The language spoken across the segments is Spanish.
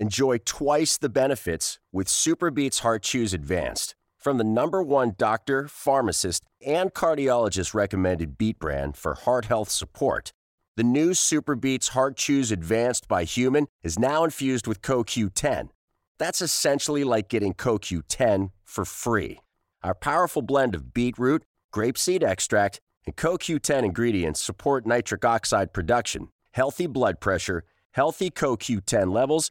Enjoy twice the benefits with Superbeats Heart Chews Advanced from the number one doctor, pharmacist, and cardiologist recommended beat brand for heart health support. The new Superbeats Heart Chews Advanced by Human is now infused with CoQ10. That's essentially like getting CoQ10 for free. Our powerful blend of beetroot, grapeseed extract, and CoQ10 ingredients support nitric oxide production, healthy blood pressure, healthy CoQ10 levels,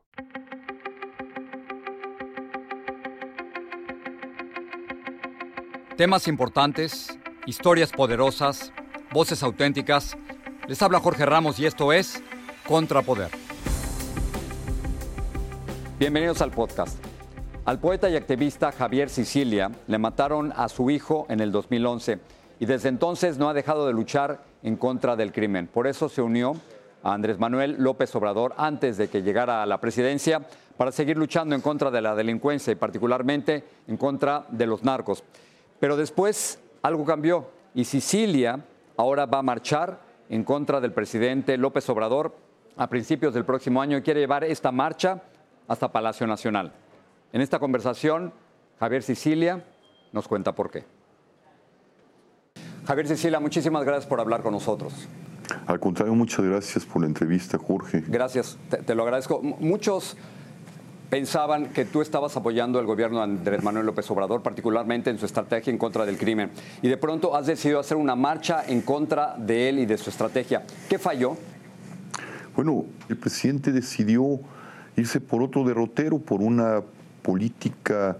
Temas importantes, historias poderosas, voces auténticas. Les habla Jorge Ramos y esto es Contrapoder. Bienvenidos al podcast. Al poeta y activista Javier Sicilia le mataron a su hijo en el 2011 y desde entonces no ha dejado de luchar en contra del crimen. Por eso se unió a Andrés Manuel López Obrador antes de que llegara a la presidencia para seguir luchando en contra de la delincuencia y particularmente en contra de los narcos. Pero después algo cambió y Sicilia ahora va a marchar en contra del presidente López Obrador a principios del próximo año y quiere llevar esta marcha hasta Palacio Nacional. En esta conversación, Javier Sicilia nos cuenta por qué. Javier Sicilia, muchísimas gracias por hablar con nosotros. Al contrario, muchas gracias por la entrevista, Jorge. Gracias, te, te lo agradezco. Muchos pensaban que tú estabas apoyando al gobierno de Andrés Manuel López Obrador, particularmente en su estrategia en contra del crimen. Y de pronto has decidido hacer una marcha en contra de él y de su estrategia. ¿Qué falló? Bueno, el presidente decidió irse por otro derrotero, por una política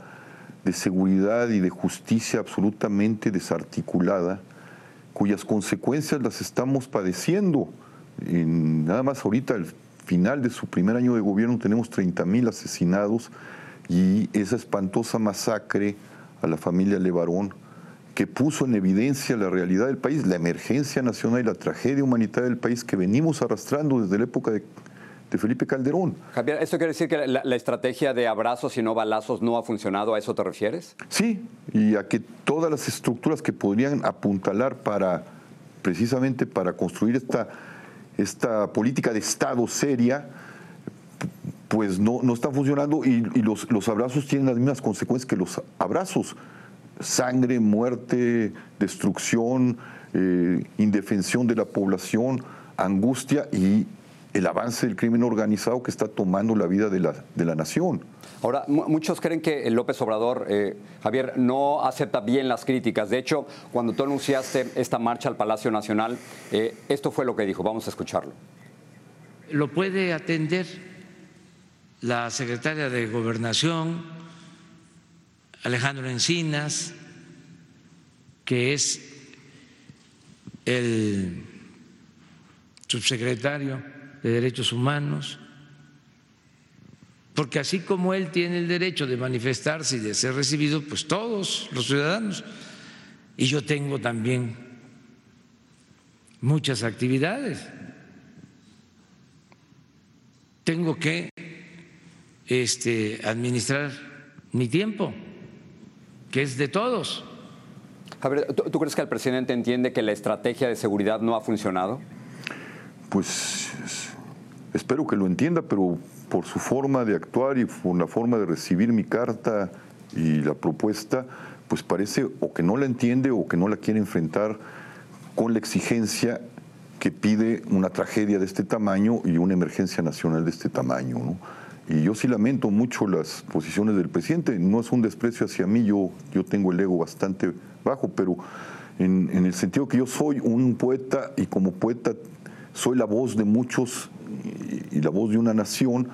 de seguridad y de justicia absolutamente desarticulada, cuyas consecuencias las estamos padeciendo. En- nada más ahorita, al final de su primer año de gobierno, tenemos 30 mil asesinados y esa espantosa masacre a la familia Levarón que puso en evidencia la realidad del país, la emergencia nacional y la tragedia humanitaria del país que venimos arrastrando desde la época de, de Felipe Calderón. Javier, ¿esto quiere decir que la, la estrategia de abrazos y no balazos no ha funcionado? ¿A eso te refieres? Sí, y a que todas las estructuras que podrían apuntalar para, precisamente para construir esta, esta política de Estado seria, pues no, no están funcionando y, y los, los abrazos tienen las mismas consecuencias que los abrazos. Sangre, muerte, destrucción, eh, indefensión de la población, angustia y el avance del crimen organizado que está tomando la vida de la, de la nación. Ahora, mu- muchos creen que el López Obrador, eh, Javier, no acepta bien las críticas. De hecho, cuando tú anunciaste esta marcha al Palacio Nacional, eh, esto fue lo que dijo. Vamos a escucharlo. lo puede atender la secretaria de Gobernación, Alejandro Encinas, que es el subsecretario de Derechos Humanos, porque así como él tiene el derecho de manifestarse y de ser recibido, pues todos los ciudadanos, y yo tengo también muchas actividades tengo que este, administrar mi tiempo. que es de todos. Javier, ¿tú, crees que el presidente entiende que la estrategia de seguridad no ha funcionado? Pues espero que lo entienda, pero por su forma de actuar y por la forma de recibir mi carta y la propuesta, pues parece o que no la entiende o que no la quiere enfrentar con la exigencia que pide una tragedia de este tamaño y una emergencia nacional de este tamaño. ¿no? Y yo sí lamento mucho las posiciones del presidente. No es un desprecio hacia mí, yo, yo tengo el ego bastante bajo, pero en, en el sentido que yo soy un poeta y como poeta soy la voz de muchos y, la voz de una nación,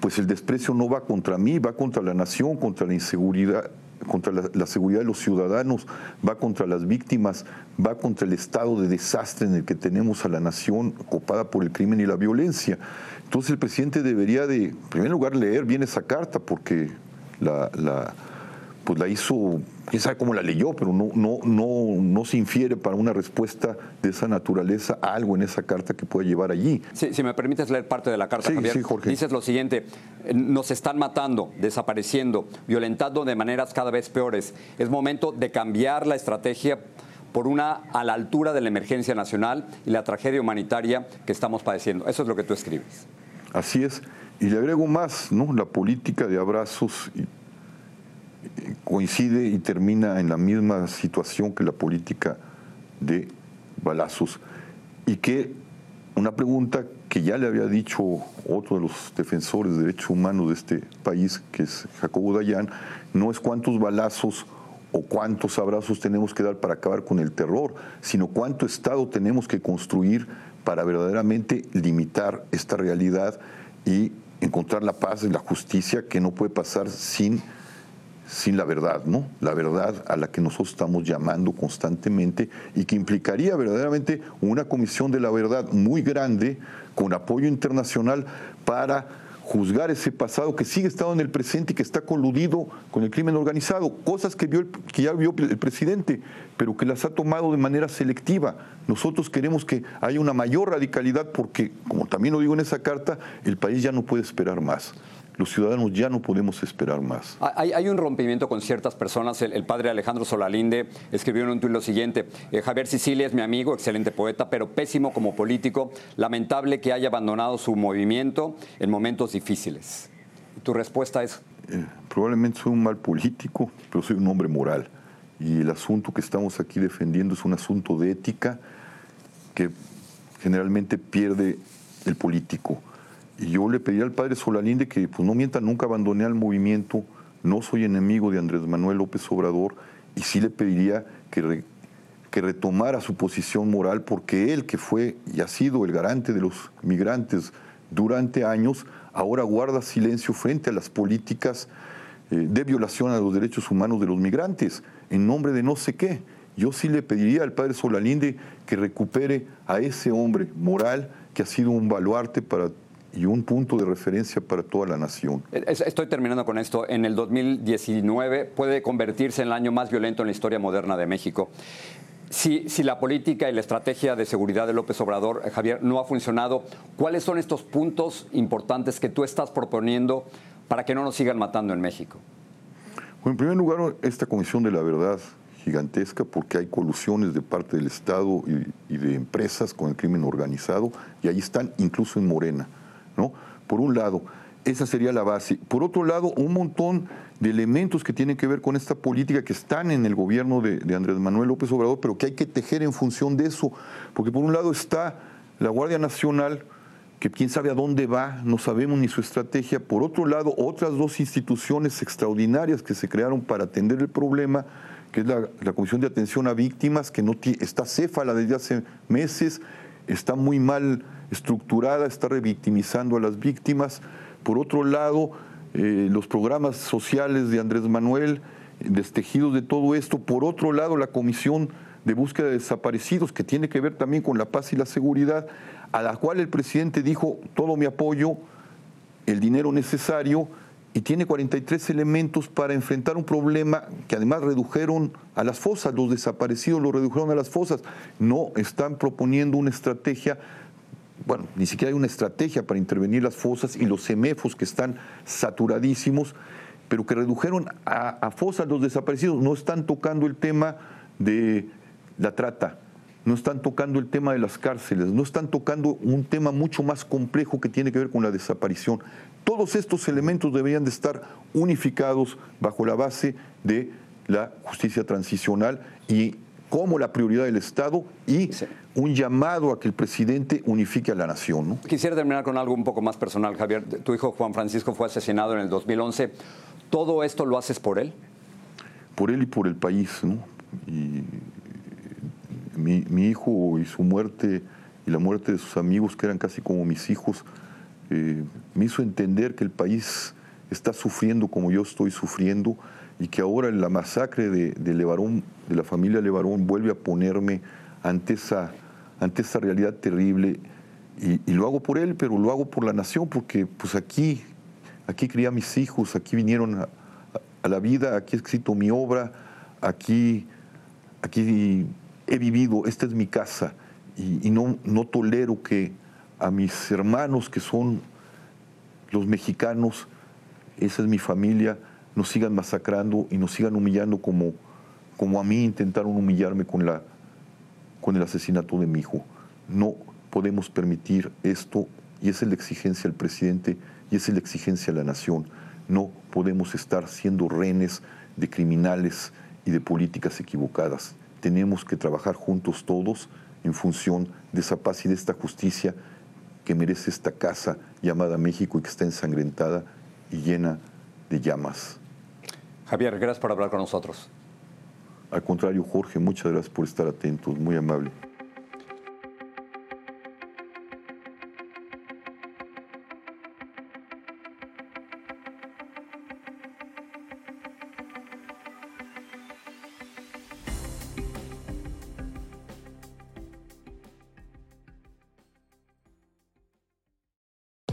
pues el desprecio no va contra mí, va contra la nación, contra la inseguridad, contra la, seguridad de los ciudadanos, va contra las víctimas, va contra el estado de desastre en el que tenemos a la nación copada por el crimen y la violencia. Entonces el presidente debería de, en primer lugar, leer bien esa carta, porque la, la pues la hizo, quién sabe cómo la leyó, pero no, no, no, no se infiere para una respuesta de esa naturaleza algo en esa carta que pueda llevar allí. Sí, si me permites leer parte de la carta, Javier, dices lo siguiente, nos están matando, desapareciendo, violentando de maneras cada vez peores. Es momento de cambiar la estrategia por una a la altura de la emergencia nacional y la tragedia humanitaria que estamos padeciendo. Eso es lo que tú escribes. Así es. Y le agrego más, ¿no? La política de abrazos y coincide y termina en la misma situación que la política de balazos. Y que una pregunta que ya le había dicho otro de los defensores de derechos humanos de este país, que es Jacobo Dayan, no es cuántos balazos o cuántos abrazos tenemos que dar para acabar con el terror, sino cuánto Estado tenemos que construir para verdaderamente limitar esta realidad y encontrar la paz y la justicia que no puede pasar sin sin la verdad, ¿no? La verdad a la que nosotros estamos llamando constantemente y que implicaría verdaderamente una comisión de la verdad muy grande con apoyo internacional para juzgar ese pasado que sigue estando en el presente y que está coludido con el crimen organizado, cosas que, vio que ya vio el presidente, pero que las ha tomado de manera selectiva. Nosotros queremos que haya una mayor radicalidad porque, como también lo digo en esa carta, el país ya no puede esperar más los ciudadanos ya no podemos esperar más. Hay, un rompimiento con ciertas personas. El, padre Alejandro Solalinde escribió en un tuit lo siguiente, eh, Javier Sicilia es mi amigo, excelente poeta, pero pésimo como político, lamentable que haya abandonado su movimiento en momentos difíciles. ¿Tu respuesta es? Eh, probablemente soy un mal político, pero soy un hombre moral. Y el asunto que estamos aquí defendiendo es un asunto de ética que generalmente pierde el político. Y yo le pedí al padre Solalinde que pues, no mienta, nunca abandoné al movimiento, no soy enemigo de Andrés Manuel López Obrador, y sí le pediría que, que retomara su posición moral, porque él, que fue y ha sido el garante de los migrantes durante años, ahora guarda silencio frente a las políticas eh, de violación a los derechos humanos de los migrantes, en nombre de no sé qué. Yo sí le pediría al padre Solalinde que recupere a ese hombre moral que ha sido un baluarte para y un punto de referencia para toda la nación. Estoy terminando con esto. En el 2019 puede convertirse en el año más violento en la historia moderna de México. Si, si, la política y la estrategia de seguridad de López Obrador, eh, Javier, no ha funcionado, ¿cuáles son estos puntos importantes que tú estás proponiendo para que no nos sigan matando en México? Bueno, en primer lugar, esta Comisión de la Verdad gigantesca porque hay colusiones de parte del Estado y, y de empresas con el crimen organizado y ahí están incluso en Morena. ¿No? Por un lado, esa sería la base. Por otro lado, un montón de elementos que tienen que ver con esta política que están en el gobierno de, Andrés Manuel López Obrador, pero que hay que tejer en función de eso. Porque por un lado está la Guardia Nacional, que quién sabe a dónde va, no sabemos ni su estrategia. Por otro lado, otras dos instituciones extraordinarias que se crearon para atender el problema, que es la, Comisión de Atención a Víctimas, que no está céfala desde hace meses, está muy mal estructurada, está revictimizando a las víctimas. Por otro lado, eh, los programas sociales de Andrés Manuel, destejidos de todo esto. Por otro lado, la Comisión de Búsqueda de Desaparecidos, que tiene que ver también con la paz y la seguridad, a la cual el presidente dijo todo mi apoyo, el dinero necesario, y tiene 43 elementos para enfrentar un problema que además redujeron a las fosas, los desaparecidos lo redujeron a las fosas. No están proponiendo una estrategia bueno, ni siquiera hay una estrategia para intervenir las fosas y los semefos que están saturadísimos. pero que redujeron a, a fosas los desaparecidos. No están tocando el tema de la trata, no están tocando el tema de las cárceles, no están tocando un tema mucho más complejo que tiene que ver con la desaparición. Todos estos elementos deberían de estar unificados bajo la base de la justicia transicional y como la prioridad del Estado y un llamado a que el presidente unifique a la nación. Quisiera terminar con algo un poco más personal, Javier. Tu hijo Juan Francisco fue asesinado en el 2011. ¿Todo esto lo haces por él? Por él y por el país. ¿no? Y mi, hijo y su muerte y la muerte de sus amigos, que eran casi como mis hijos, eh, me hizo entender que el país está sufriendo como yo estoy sufriendo y que ahora la masacre de, de, de la familia Levarón vuelve a ponerme ante esa, ante esa realidad terrible. Y, lo hago por él, pero lo hago por la nación, porque pues aquí, aquí crié a mis hijos, aquí vinieron a, la vida, aquí he escrito mi obra, aquí, aquí he vivido, esta es mi casa y, no, no tolero que a mis hermanos que son los mexicanos, esa es mi familia, nos sigan masacrando y nos sigan humillando como, como a mí intentaron humillarme con, la, con el asesinato de mi hijo. No podemos permitir esto y esa es la exigencia del presidente y esa es la exigencia de la nación. No podemos estar siendo rehenes de criminales y de políticas equivocadas tenemos que trabajar juntos todos en función de esa paz y de esta justicia que merece esta casa llamada México y que está ensangrentada y llena de llamas. Javier, gracias por hablar con nosotros. Al contrario, Jorge, muchas gracias por estar atentos, muy amable.